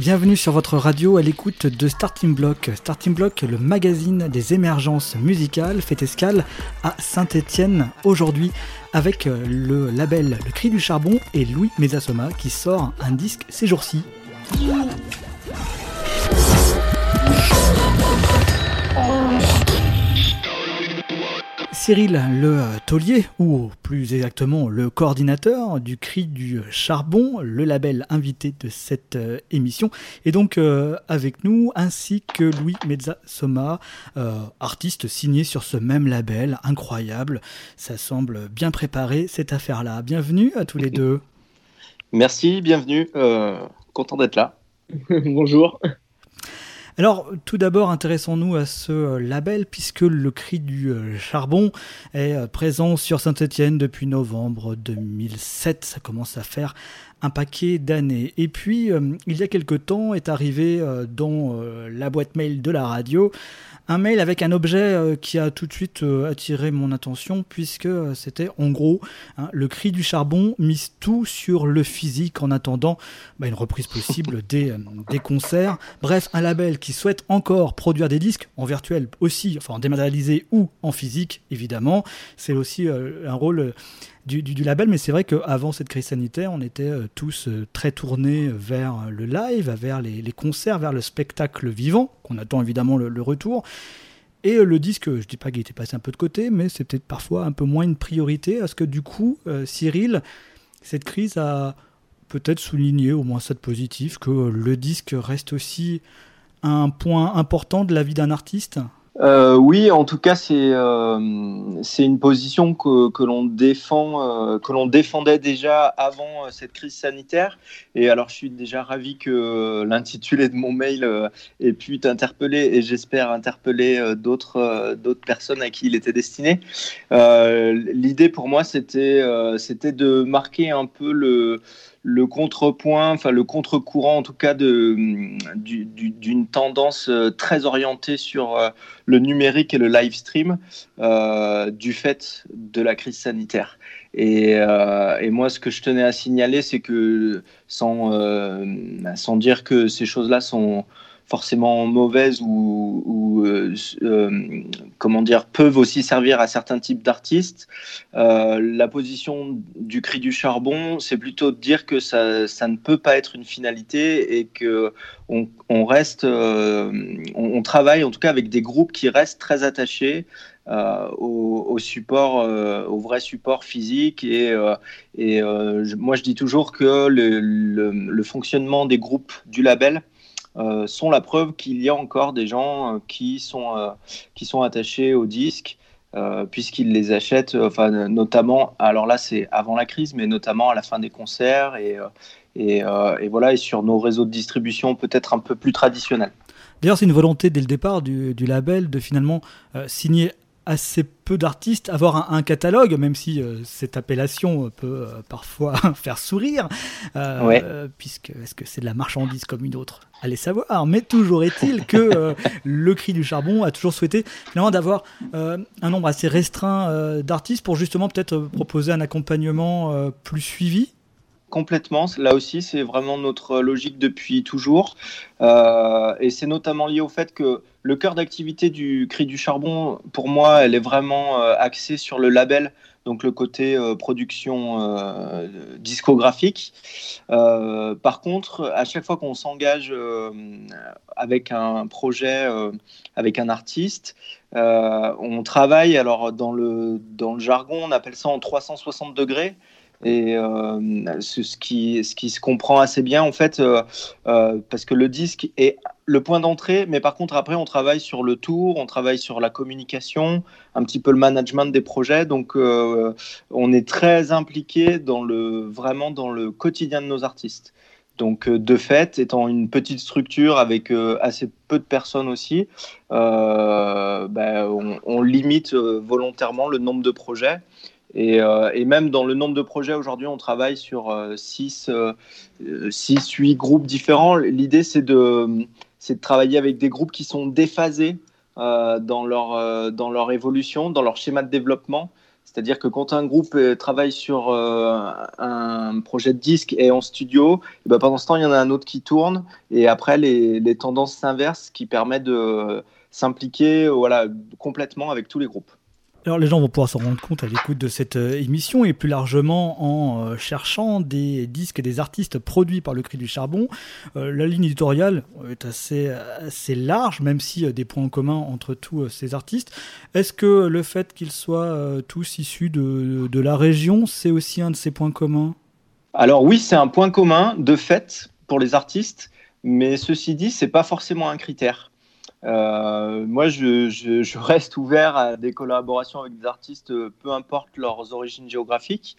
Bienvenue sur votre radio à l'écoute de Starting Block. Starting Block, le magazine des émergences musicales, fait escale à Saint-Étienne aujourd'hui avec le label Le Cri du Charbon et Louis Mesasoma qui sort un disque ces jours-ci. Cyril Le Taulier, ou plus exactement le coordinateur du Cri du Charbon, le label invité de cette euh, émission, est donc euh, avec nous, ainsi que Louis Mezza Soma, euh, artiste signé sur ce même label, incroyable. Ça semble bien préparé cette affaire-là. Bienvenue à tous les deux. Merci, bienvenue. content d'être là. Bonjour. Alors, tout d'abord, intéressons-nous à ce euh, label, puisque le cri du euh, charbon est euh, présent sur Saint-Etienne depuis novembre 2007. Ça commence à faire un paquet d'années. Et puis, il y a quelque temps, est arrivé dans la boîte mail de la radio un mail avec un objet euh, qui a tout de suite euh, attiré mon attention puisque euh, c'était en gros hein, le cri du charbon mise tout sur le physique en attendant bah, une reprise possible des, des concerts. Bref, un label qui souhaite encore produire des disques en virtuel aussi, enfin en dématérialisé ou en physique évidemment. C'est aussi un rôle du, label, mais c'est vrai qu'avant cette crise sanitaire, on était euh, tous euh, très tournés vers le live, vers les, concerts, vers le spectacle vivant, qu'on attend évidemment le, retour. Et euh, le disque, je dis pas qu'il était passé un peu de côté, mais c'est peut-être parfois un peu moins une priorité. Est-ce que du coup, Cyril, cette crise a peut-être souligné, au moins ça de positif, que le disque reste aussi un point important de la vie d'un artiste? Euh, oui, en tout cas, c'est euh, c'est une position que, que l'on défend, euh, que l'on défendait déjà avant cette crise sanitaire. Et alors, je suis déjà ravi que l'intitulé de mon mail ait pu t'interpeller et j'espère interpeller d'autres d'autres personnes à qui il était destiné. L'idée pour moi, c'était c'était de marquer un peu le le contrepoint, enfin le contre-courant en tout cas d'une tendance euh, très orientée sur euh, le numérique et le live stream euh, du fait de la crise sanitaire. Et, et, moi, ce que je tenais à signaler, c'est que sans, sans dire que ces choses-là sont forcément mauvaises ou, euh, euh, comment dire peuvent aussi servir à certains types d'artistes. Euh, la position du cri du charbon, c'est plutôt de dire que ça, ça, ne peut pas être une finalité et que on, reste, on, travaille en tout cas avec des groupes qui restent très attachés au, support, au vrai support physique. Et, moi, je dis toujours que le, fonctionnement des groupes du label euh, sont la preuve qu'il y a encore des gens euh, qui, sont, euh, qui sont attachés au disque. puisqu'ils les achètent, enfin, notamment, alors là c'est avant la crise, mais notamment à la fin des concerts et, et, voilà, et sur nos réseaux de distribution peut-être un peu plus traditionnels. D'ailleurs, c'est une volonté dès le départ du label de finalement signer assez peu d'artistes, avoir un, catalogue, même si euh, cette appellation peut euh, parfois faire sourire, euh, puisque est-ce que c'est de la marchandise comme une autre? Allez savoir, mais toujours est-il que le cri du charbon a toujours souhaité finalement d'avoir un nombre assez restreint d'artistes pour justement peut-être proposer un accompagnement plus suivi Complètement. Là aussi, c'est vraiment notre logique depuis toujours. Euh, et c'est notamment lié au fait que le cœur d'activité du Cri du Charbon, pour moi, elle est vraiment euh, axée sur le label, donc le côté euh, production discographique. par contre, à chaque fois qu'on s'engage avec un projet, avec un artiste, on travaille, alors dans le, dans le jargon, on appelle ça en 360 degrés et euh, ce, qui, ce qui se comprend assez bien en fait euh, euh, parce que le disque est le point d'entrée mais par contre après on travaille sur le tour on travaille sur la communication un petit peu le management des projets. Donc on est très impliqué dans le vraiment dans le quotidien de nos artistes. Donc de fait étant une petite structure avec assez peu de personnes aussi ben, on, limite volontairement le nombre de projets euh, et, même dans le nombre de projets aujourd'hui, on travaille sur 6, 6, 8 groupes différents. L'idée, c'est de, de travailler avec des groupes qui sont déphasés euh, dans, leur, euh, dans leur évolution, dans leur schéma de développement. C'est-à-dire que quand un groupe travaille sur un projet de disque et en studio, et ben pendant ce temps, il y en a un autre qui tourne et après, les, tendances s'inversent qui permettent de s'impliquer voilà, complètement avec tous les groupes. Alors les gens vont pouvoir s'en rendre compte à l'écoute de cette euh, émission et plus largement en euh, cherchant des disques des artistes produits par le Cri du Charbon. Euh, la ligne éditoriale est assez, assez large, même si des points communs entre tous ces artistes. Est-ce que le fait qu'ils soient tous issus de, de la région, c'est aussi un de ces points communs? Alors oui, c'est un point commun de fait pour les artistes, mais ceci dit, c'est pas forcément un critère. Euh, moi, je, reste ouvert à des collaborations avec des artistes, peu importe leurs origines géographiques.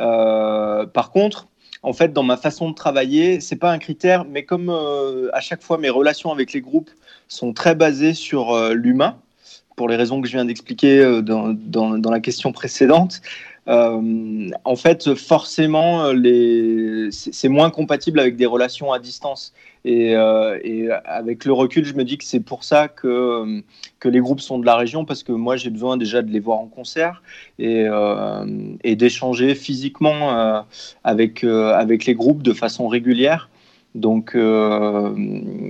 Euh, par contre, en fait, dans ma façon de travailler, c'est pas un critère, mais comme euh, à chaque fois mes relations avec les groupes sont très basées sur l'humain, pour les raisons que je viens d'expliquer dans, dans, la question précédente, en fait, forcément, c'est moins compatible avec des relations à distance. Euh, et, avec le recul, je me dis que c'est pour ça que, que les groupes sont de la région, parce que moi, j'ai besoin déjà de les voir en concert et, euh, d'échanger physiquement euh, avec, avec les groupes de façon régulière. Donc,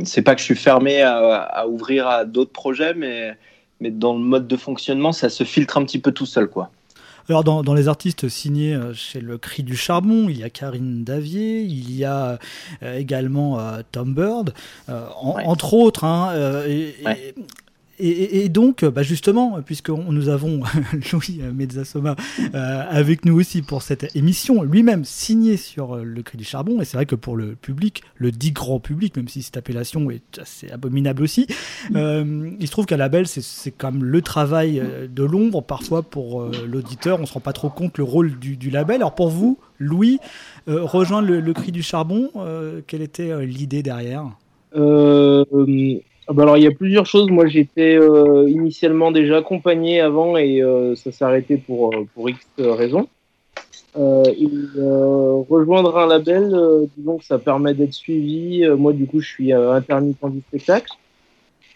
c'est pas que je suis fermé à, à ouvrir à d'autres projets, mais, mais dans le mode de fonctionnement, ça se filtre un petit peu tout seul, quoi. Alors dans, les artistes signés euh, chez le Cri du Charbon, il y a Karine Davier, il y a euh, également euh, Tom Bird, entre autres. Hein, et, donc, bah justement, puisque nous avons Louis Mezzasoma euh, avec nous aussi pour cette émission, lui-même signé sur euh, le Cri du Charbon, et c'est vrai que pour le public, le dit grand public, même si cette appellation est assez abominable aussi, euh, il se trouve qu'à la belle, c'est comme le travail de l'ombre, parfois pour l'auditeur, on ne se rend pas trop compte le rôle du, label. Alors pour vous, Louis, rejoindre le, le, Cri du Charbon, quelle était l'idée derrière? Bah alors il y a plusieurs choses. Moi j'étais euh, initialement déjà accompagné avant et euh, ça s'est arrêté pour, euh, pour X raisons. et, rejoindre un label, disons que ça permet d'être suivi. moi du coup je suis intermittent du spectacle.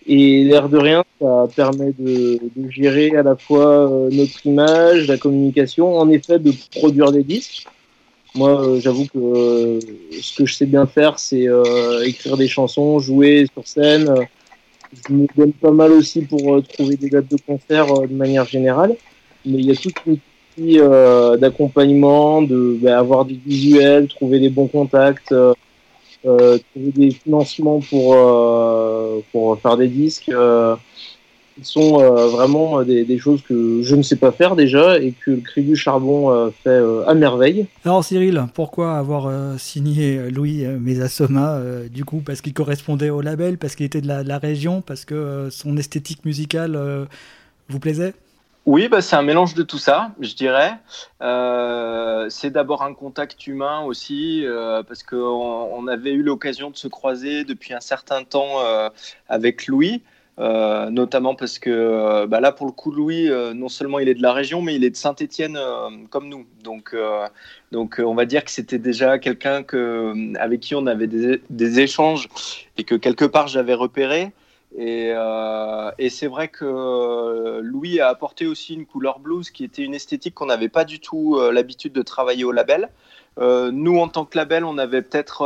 Et l'air de rien, ça permet de, de gérer à la fois notre image, la communication, en effet de produire des disques. Moi, j'avoue que ce que je sais bien faire, c'est écrire des chansons, jouer sur scène, je me donne pas mal aussi pour euh, trouver des dates de concert euh, de manière générale. Mais il y a toute une partie euh, d'accompagnement, de bah, avoir des visuels, trouver des bons contacts, trouver des financements pour, pour faire des disques sont euh, vraiment euh, des, choses que je ne sais pas faire déjà et que le cri du charbon euh, fait à merveille. Alors Cyril, pourquoi avoir signé Louis Mesasoma du coup? Parce qu'il correspondait au label, parce qu'il était de la, région, parce que son esthétique musicale vous plaisait? Oui, bah, c'est un mélange de tout ça, je dirais. c'est d'abord un contact humain aussi, parce qu'on on avait eu l'occasion de se croiser depuis un certain temps avec Louis. Euh, notamment parce que euh, bah là, pour le coup, Louis, euh, non seulement il est de la région, mais il est de Saint-Étienne comme nous. Donc, donc on va dire que c'était déjà quelqu'un que, avec qui on avait des, échanges et que quelque part j'avais repéré. Et, c'est vrai que Louis a apporté aussi une couleur blues qui était une esthétique qu'on n'avait pas du tout l'habitude de travailler au label. nous, en tant que label, on avait peut-être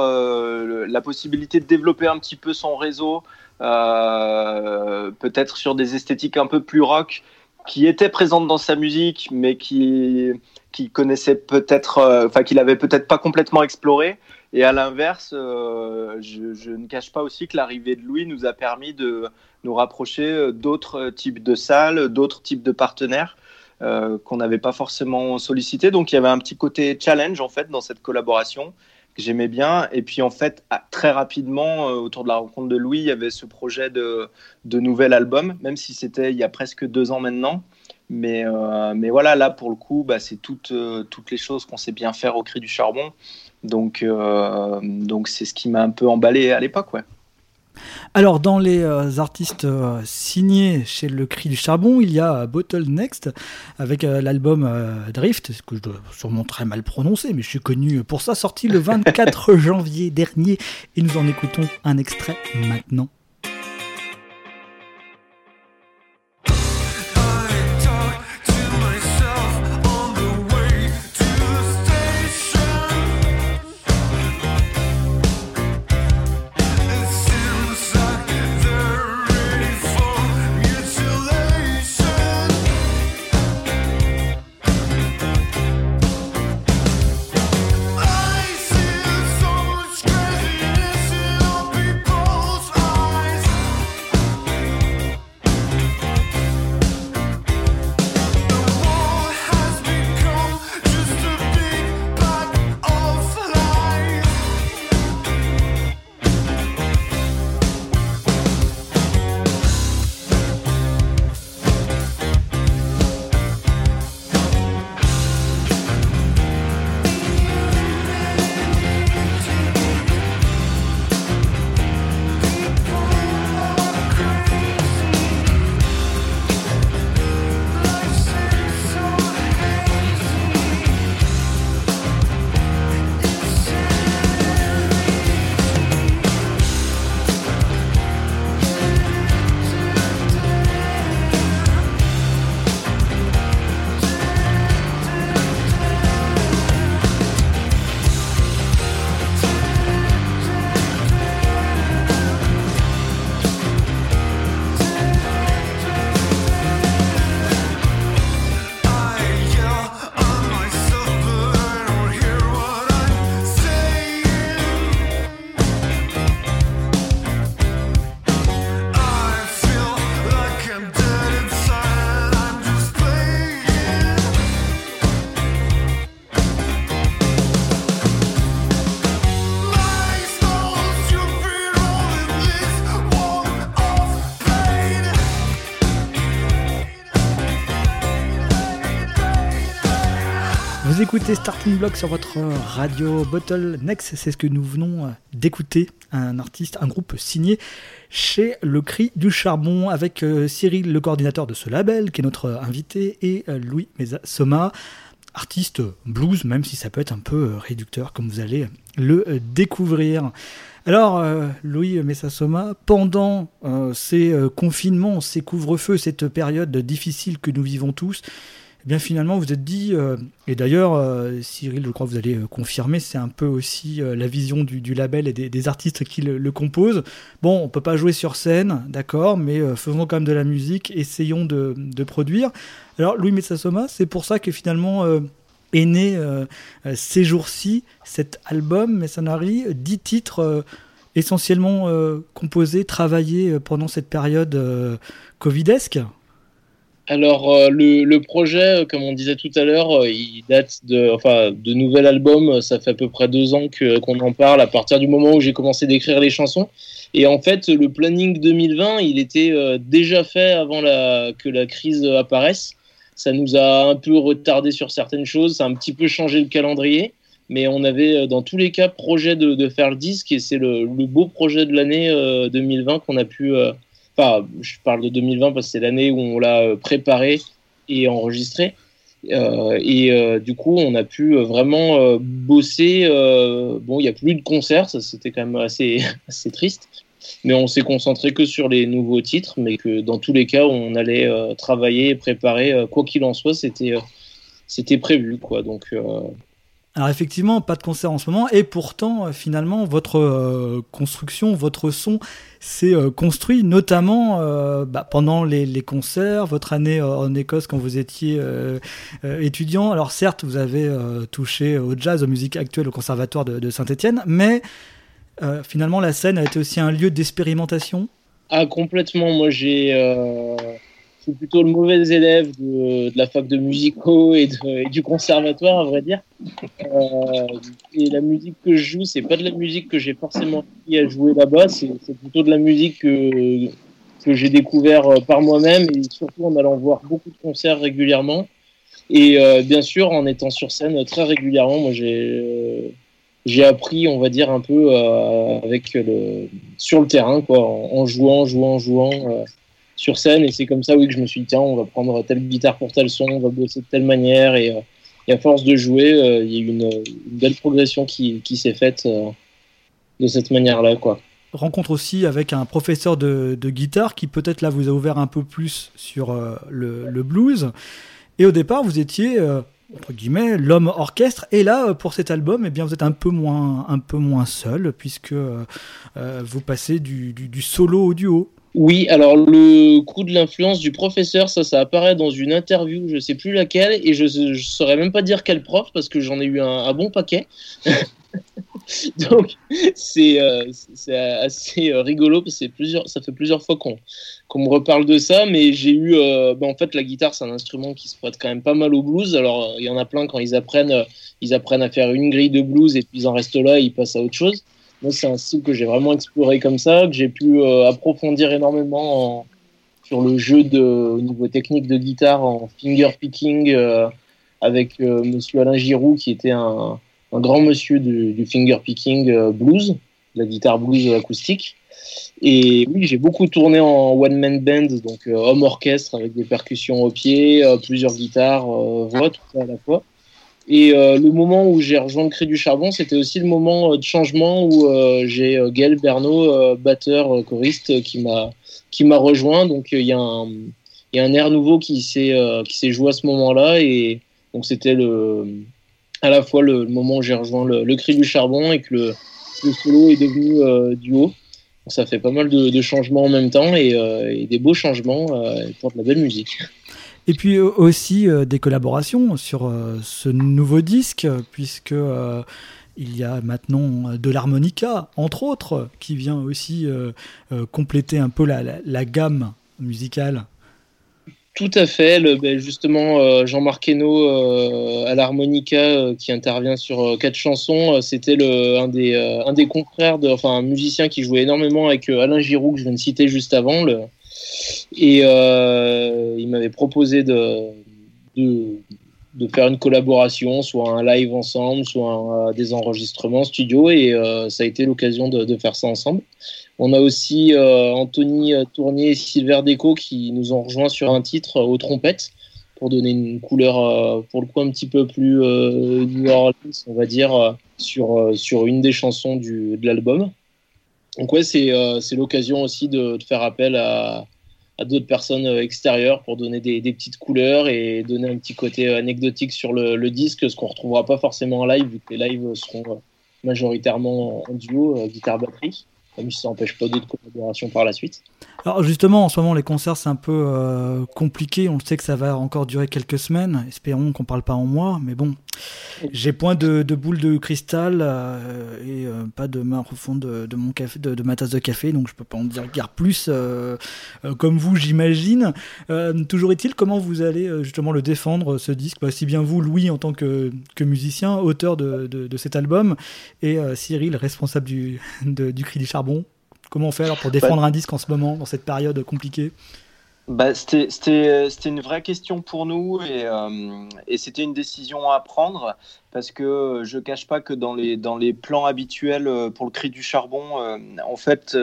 la possibilité de développer un petit peu son réseau, peut-être sur des esthétiques un peu plus rock, qui étaient présentes dans sa musique, mais qui, qui connaissait peut-être, euh, enfin, qu'il avait peut-être pas complètement exploré. Et à l'inverse, euh, je, ne cache pas aussi que l'arrivée de Louis nous a permis de nous rapprocher d'autres types de salles, d'autres types de partenaires qu'on n'avait pas forcément sollicité. Donc il y avait un petit côté challenge en fait dans cette collaboration j'aimais bien. Et puis en fait, très rapidement, euh, autour de la rencontre de Louis, il y avait ce projet de, de nouvel album, même si c'était il y a presque deux ans maintenant. Mais, euh, mais voilà, là pour le coup, bah, c'est toutes, euh, toutes les choses qu'on sait bien faire au cri du charbon. Donc donc c'est ce qui m'a un peu emballé à l'époque, ouais. Alors, dans les euh, artistes euh, signés chez Le Cri du Charbon, il y a Bottle Next avec euh, l'album Drift, que je dois sûrement très mal prononcer, mais je suis connu pour ça, sorti le 24 janvier dernier. Et nous en écoutons un extrait maintenant. Écoutez Starting Block sur votre radio Bottle Next. C'est ce que nous venons d'écouter. Un artiste, un groupe signé chez Le Cri du Charbon avec euh, Cyril, le coordinateur de ce label, qui est notre invité, et euh, Louis Mesa Soma, artiste blues, même si ça peut être un peu euh, réducteur, comme vous allez le découvrir. Alors, Louis Messasoma, pendant ces confinements, ces couvre-feux, cette période difficile que nous vivons tous, eh bien finalement vous êtes dit, euh, et d'ailleurs euh, Cyril, je crois que vous allez euh, confirmer, c'est un peu aussi la vision du, label et des, artistes qui le, composent. Bon, on peut pas jouer sur scène, d'accord, mais faisons quand même de la musique, essayons de, produire. Alors Louis Metsasoma, c'est pour ça que finalement est né ces jours-ci cet album Messanari, dix titres essentiellement composés, travaillés pendant cette période covidesque. Alors euh, le, projet, euh, comme on disait tout à l'heure, euh, il date de, enfin, de nouvel album. Ça fait à peu près deux ans que qu'on en parle à partir du moment où j'ai commencé d'écrire les chansons. Et en fait, le planning 2020, il était déjà fait avant que la crise apparaisse. Ça nous a un peu retardé sur certaines choses. Ça a un petit peu changé le calendrier. Mais on avait dans tous les cas projet de, de faire le disque et c'est le, beau projet de l'année 2020 qu'on a pu Je parle de 2020 parce que c'est l'année où on l'a euh, préparé et enregistré. Euh, et euh, du coup, on a pu vraiment bosser. bon, il n'y a plus de concerts, ça c'était quand même assez, assez triste. Mais on s'est concentré que sur les nouveaux titres, mais que dans tous les cas, on allait travailler et préparer. quoi qu'il en soit, c'était c'était prévu, quoi. Donc alors effectivement, pas de concert en ce moment, et pourtant, euh, finalement, votre euh, construction, votre son s'est euh, construit, notamment bah, pendant les, concerts, votre année en Écosse quand vous étiez étudiant. Alors certes, vous avez touché au jazz, aux musiques actuelles au Conservatoire de, de Saint-Étienne, mais finalement, la scène a été aussi un lieu d'expérimentation? Ah complètement. Moi, j'ai suis plutôt le mauvais élève de, la fac de musicaux et, du conservatoire, à vrai dire. Euh, et la musique que je joue, c'est pas de la musique que j'ai forcément appris à jouer là-bas, c'est plutôt de la musique que, j'ai découvert euh, par moi-même et surtout en allant voir beaucoup de concerts régulièrement. Et euh, bien sûr, en étant sur scène très régulièrement, moi j'ai j'ai appris, on va dire, un peu avec le, sur le terrain, quoi, en, jouant, jouant, jouant sur scène. Et c'est comme ça, oui, que je me suis dit, tiens, on va prendre telle guitare pour tel son, on va bosser de telle manière. Et, euh, à force de jouer, euh, il y a eu une, belle progression qui, qui s'est faite euh, de cette manière-là, quoi. Rencontre aussi avec un professeur de, guitare qui peut-être là vous a ouvert un peu plus sur le, blues. Et au départ, vous étiez entre guillemets l'homme orchestre et là pour cet album eh bien vous êtes un peu moins un peu moins seul puisque vous passez du, du, solo au duo oui, alors le coup de l'influence du professeur, ça, ça apparaît dans une interview, je sais plus laquelle, et je, ne saurais même pas dire quel prof parce que j'en ai eu un, bon paquet. Donc c'est euh, assez euh, rigolo parce que ça fait plusieurs fois qu'on me reparle de ça, mais j'ai eu, bah, en fait, la guitare c'est un instrument qui se prête quand même pas mal au blues. Alors il y en a plein quand ils apprennent, ils apprennent à faire une grille de blues et puis ils en restent là, ils passent à autre chose. C'est un style que j'ai vraiment exploré comme ça, que j'ai pu euh, approfondir énormément sur le jeu de, au niveau technique de guitare en finger picking euh, avec euh, monsieur Alain Giroux, qui était un, grand monsieur du, finger picking blues, la guitare blues acoustique. Et oui, j'ai beaucoup tourné en one-man band, donc homme orchestre avec des percussions au pied, plusieurs guitares, voix, tout ça à la fois. Et euh, le moment où j'ai rejoint le Cri du Charbon, c'était aussi le moment euh, de changement où euh, j'ai Gaël Bernot, batteur, choriste, qui m'a qui m'a rejoint. Donc il y, y a un air nouveau qui s'est s'est joué à ce moment-là et donc c'était le à la fois le, moment où j'ai rejoint le, Cri du Charbon et que le, le solo est devenu duo. Donc, ça fait pas mal de, de, changements en même temps et, et des beaux changements pour de la belle musique. Et puis euh, aussi euh, des collaborations sur euh, ce nouveau disque, puisque il y a maintenant de l'harmonica, entre autres, qui vient aussi compléter un peu la, gamme musicale. Tout à fait. Ben, justement, Jean-Marc Hainaut à l'harmonica qui intervient sur quatre chansons, c'était un, des, confrères, de, enfin un musicien qui jouait énormément avec Alain Giroux que je viens de citer juste avant, et euh, il m'avait proposé de, de, faire une collaboration, soit un live ensemble, soit des enregistrements studio, et ça a été l'occasion de, faire ça ensemble. On a aussi Anthony Tournier et Silver Deco qui nous ont rejoints sur un titre aux trompettes pour donner une couleur pour le coup un petit peu plus New Orleans, on va dire, sur, sur une des chansons du, de l'album. Donc ouais, c'est l'occasion aussi de, faire appel à, à d'autres personnes euh, extérieures pour donner des, petites couleurs et donner un petit côté euh, anecdotique sur le, disque, ce qu'on retrouvera pas forcément en live, vu que les lives seront euh, majoritairement en duo, guitare-batterie, même si ça n'empêche pas d'autres collaborations par la suite. Alors justement, en ce moment, les concerts, c'est un peu euh, compliqué. On sait que ça va encore durer quelques semaines. Espérons qu'on parle pas en mois. Mais bon, j'ai point de, boule de cristal euh, et euh, pas de main fond de, mon de, ma tasse de café. Donc je peux pas en dire guère plus comme vous, j'imagine. toujours est-il, comment vous allez justement le défendre, ce disque? Bah, Si bien vous, Louis, en tant que, que musicien, auteur de, cet album, et Cyril, responsable du, du Cri du Charbon Comment on fait alors pour défendre un disque en ce moment, dans cette période compliquée? Bah, C'était une vraie question pour nous et, euh, et c'était une décision à prendre parce que je cache pas que dans les, plans habituels euh, pour le cri du charbon, euh, en fait,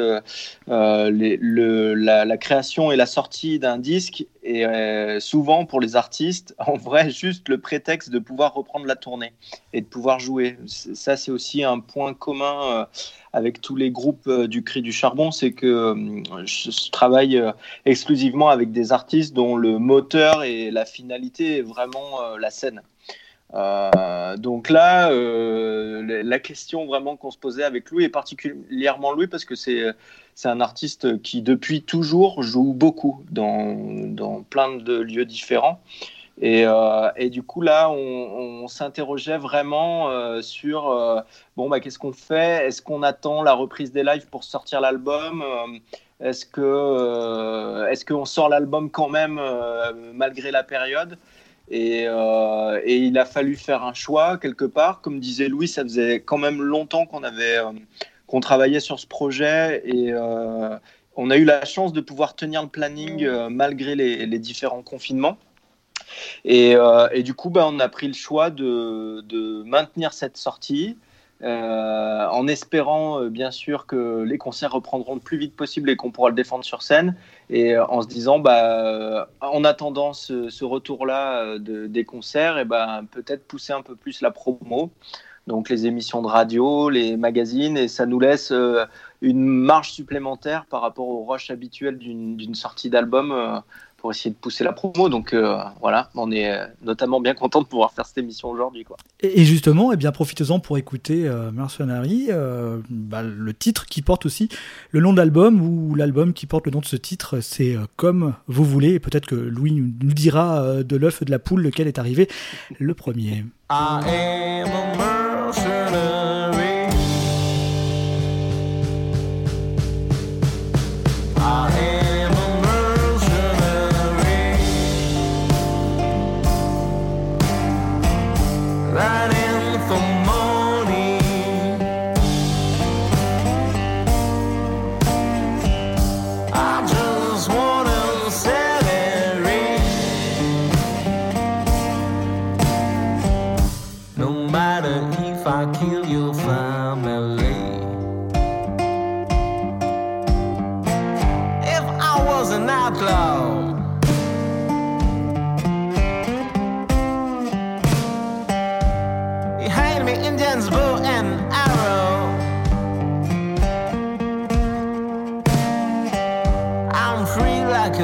la, création et la sortie d'un disque est souvent pour les artistes, en vrai, juste le prétexte de pouvoir reprendre la tournée et de pouvoir jouer. Ça, c'est aussi un point commun avec tous les groupes euh, du Cri du Charbon, c'est que euh, je travaille euh, exclusivement avec des artistes dont le moteur et la finalité est vraiment la scène. Donc là, la question vraiment qu'on se posait avec Louis, et particulièrement Louis, parce que c'est un artiste qui depuis toujours joue beaucoup dans, dans plein de lieux différents. Et, euh, et, du coup, là, on, s'interrogeait vraiment euh, sur euh, bon, bah, qu'est-ce qu'on fait? Est-ce qu'on attend la reprise des lives pour sortir l'album? Est-ce que est-ce qu'on sort l'album quand même malgré la période? Et, et, il a fallu faire un choix quelque part. Comme disait Louis, ça faisait quand même longtemps qu'on avait qu'on travaillait sur ce projet et on a eu la chance de pouvoir tenir le planning malgré les, les différents confinements. Euh, et, du coup, ben, on a pris le choix de, maintenir cette sortie. Euh, en espérant euh, bien sûr que les concerts reprendront le plus vite possible et qu'on pourra le défendre sur scène, et en se disant, bah, en attendant ce, retour-là des concerts, et ben, peut-être pousser un peu plus la promo, donc les émissions de radio, les magazines, et ça nous laisse une marge supplémentaire par rapport au rush habituel d'une sortie d'album pour essayer de pousser la promo. Donc euh, voilà, on est euh, notamment bien content de pouvoir faire cette émission aujourd'hui. Quoi. Et, justement, eh bien, profitez-en pour écouter euh, Mercenary, bah, le titre qui porte aussi le nom de l'album ou l'album qui porte le nom de ce titre, c'est Comme vous voulez. Et peut-être que Louis nous dira de l'œuf de la poule lequel est arrivé le premier.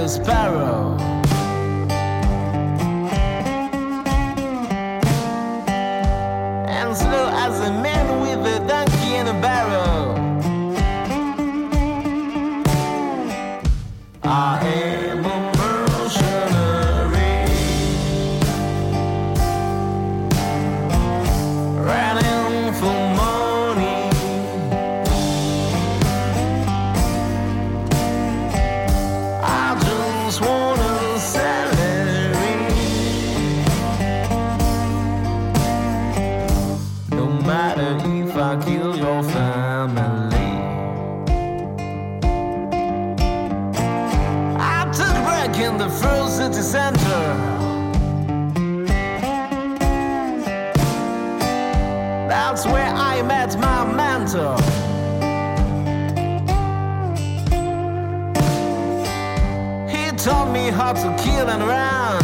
sparrow. That's where I met my mentor. He taught me how to kill and run.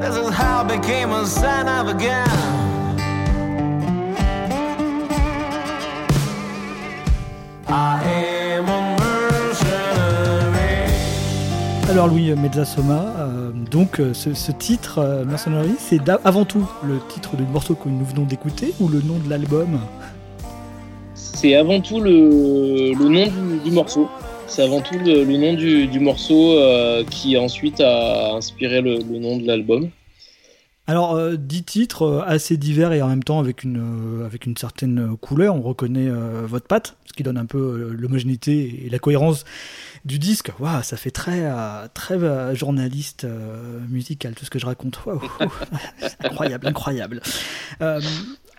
This is how I became a son of a gun. Alors Louis Mezzasoma, euh, donc euh, ce, titre euh, Mercenary, c'est avant tout le titre du morceau que nous venons d'écouter ou le nom de l'album? C'est avant tout le, nom du, morceau. C'est avant tout le, nom du, morceau qui ensuite a inspiré le, nom de l'album. Alors, dix titres assez divers et en même temps avec une, avec une certaine couleur. On reconnaît votre patte, ce qui donne un peu l'homogénéité et la cohérence du disque. Waouh, ça fait très, euh, très euh, journaliste euh, musical, tout ce que je raconte. incroyable, incroyable.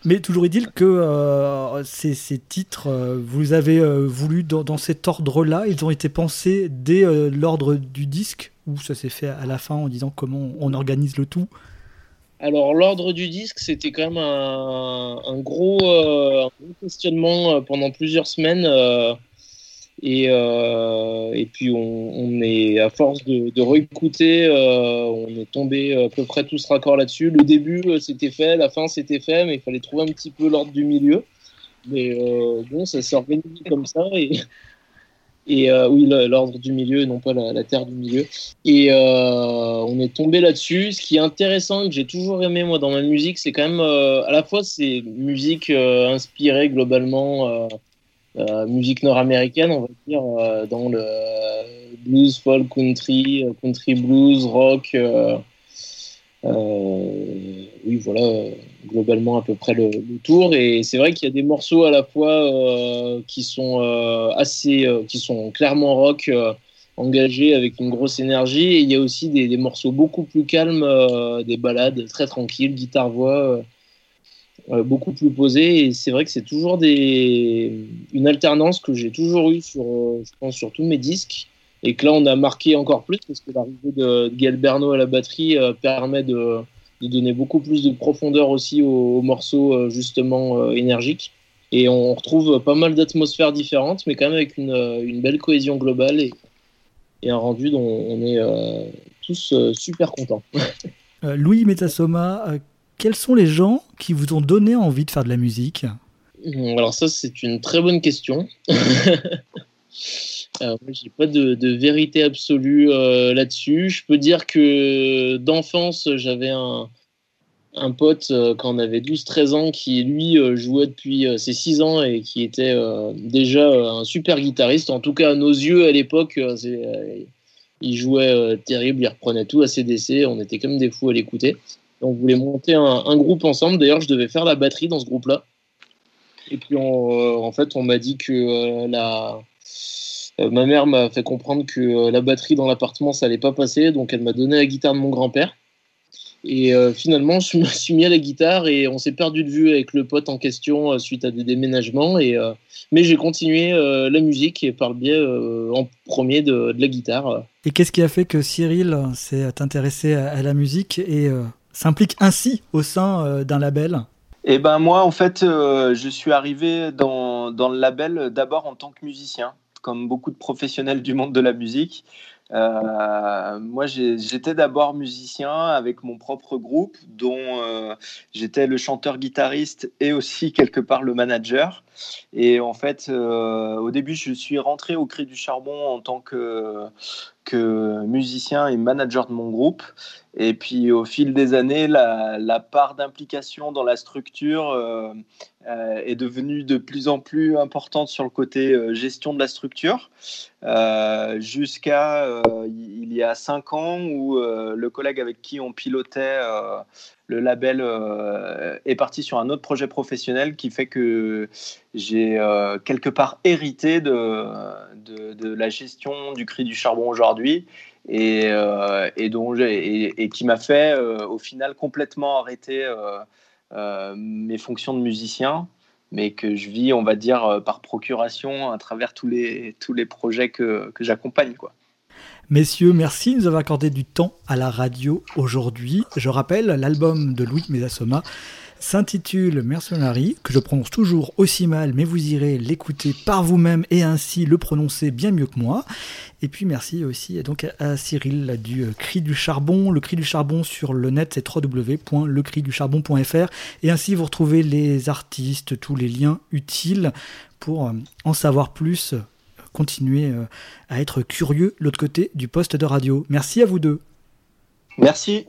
mais toujours est-il que ces, ces, titres, vous avez voulu dans, cet ordre-là, ils ont été pensés dès l'ordre du disque, ou ça s'est fait à la fin en disant comment on organise le tout? Alors l'ordre du disque, c'était quand même un, gros, un, gros, questionnement pendant plusieurs semaines. Et, euh, et puis on, est à force de, de réécouter, euh, on est tombé à peu près tous raccord là-dessus. Le début euh, c'était fait, la fin c'était fait, mais il fallait trouver un petit peu l'ordre du milieu. Mais euh, bon, ça s'est organisé comme ça et euh, oui, l'ordre du milieu non pas la, terre du milieu. Et on est tombé là-dessus. Ce qui est intéressant que j'ai toujours aimé moi dans ma musique, c'est quand même à la fois c'est musique inspirée globalement euh, musique nord-américaine, on va dire, euh, dans le blues, folk, country, euh, country blues, rock. oui, voilà, globalement à peu près le, tour. Et c'est vrai qu'il y a des morceaux à la fois qui sont assez, qui sont clairement rock engagés avec une grosse énergie. Et il y a aussi des, des morceaux beaucoup plus calmes, des ballades très tranquilles, guitare-voix. Euh, beaucoup plus posé. Et c'est vrai que c'est toujours des... une alternance que j'ai toujours eue sur, euh, sur tous mes disques. Et que là, on a marqué encore plus parce que l'arrivée de, Gail Berno à la batterie euh, permet de, de, donner beaucoup plus de profondeur aussi aux, morceaux justement énergiques. Et on retrouve pas mal d'atmosphères différentes, mais quand même avec une, une belle cohésion globale et, et, un rendu dont on est tous super contents. Louis Metasoma, quels sont les gens qui vous ont donné envie de faire de la musique? Alors ça, c'est une très bonne question. Alors, moi, j'ai pas de, vérité absolue euh, là-dessus. Je peux dire que d'enfance, j'avais un, pote euh, quand on avait 12-13 ans qui, lui, euh, jouait depuis ses 6 ans et qui était déjà un super guitariste. En tout cas, à nos yeux, à l'époque, il jouait terrible, il reprenait tout à CDC. On était comme des fous à l'écouter. On voulait monter un, groupe ensemble. D'ailleurs, je devais faire la batterie dans ce groupe-là. Et puis, en fait, on m'a dit que la, euh, ma mère m'a fait comprendre que la batterie dans l'appartement, ça allait pas passer. Donc, elle m'a donné la guitare de mon grand-père. Et finalement, je me suis mis à la guitare et on s'est perdu de vue avec le pote en question suite à des déménagements. Et, mais j'ai continué la musique et par le biais en premier de, la guitare. Et qu'est-ce qui a fait que Cyril s'est intéressé à, à la musique et s'implique ainsi au sein euh, d'un label? Eh ben moi, en fait, euh, je suis arrivé dans, dans le label d'abord en tant que musicien, comme beaucoup de professionnels du monde de la musique. Euh, moi, j'étais d'abord musicien avec mon propre groupe, dont euh, j'étais le chanteur-guitariste et aussi quelque part le manager. Et en fait, euh, au début, je suis rentré au Cri du Charbon en tant que, que musicien et manager de mon groupe. Et puis, au fil des années, la, part d'implication dans la structure euh, est devenue de plus en plus importante sur le côté euh, gestion de la structure, euh, jusqu'à il y a cinq ans où le collègue avec qui on pilotait le label est parti sur un autre projet professionnel qui fait que j'ai quelque part hérité de, de, la gestion du cri du charbon aujourd'hui et, et, dont et, qui m'a fait au final complètement arrêter euh, mes fonctions de musicien, mais que je vis, on va dire, euh, par procuration à travers tous les, tous les projets que, que j'accompagne. Messieurs, merci nous avoir accordé du temps à la radio aujourd'hui. Je rappelle, l'album de Louis Mézasoma s'intitule Mercenary, que je prononce toujours aussi mal, mais vous irez l'écouter par vous-même et ainsi le prononcer bien mieux que moi. Et puis merci aussi à Cyril du euh, Cri du Charbon. Le Cri du Charbon sur le net, c'est www.lecrisducharbon.fr. Et ainsi vous retrouvez les artistes, tous les liens utiles pour euh, en savoir plus continuer euh, à être curieux l'autre côté du poste de radio. Merci à vous deux. Merci.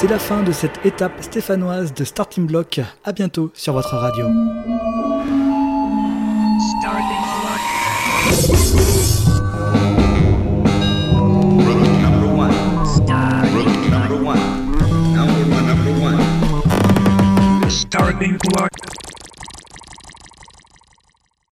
C'est la fin de cette étape stéphanoise de Starting Block. À bientôt sur votre radio. Starting Block.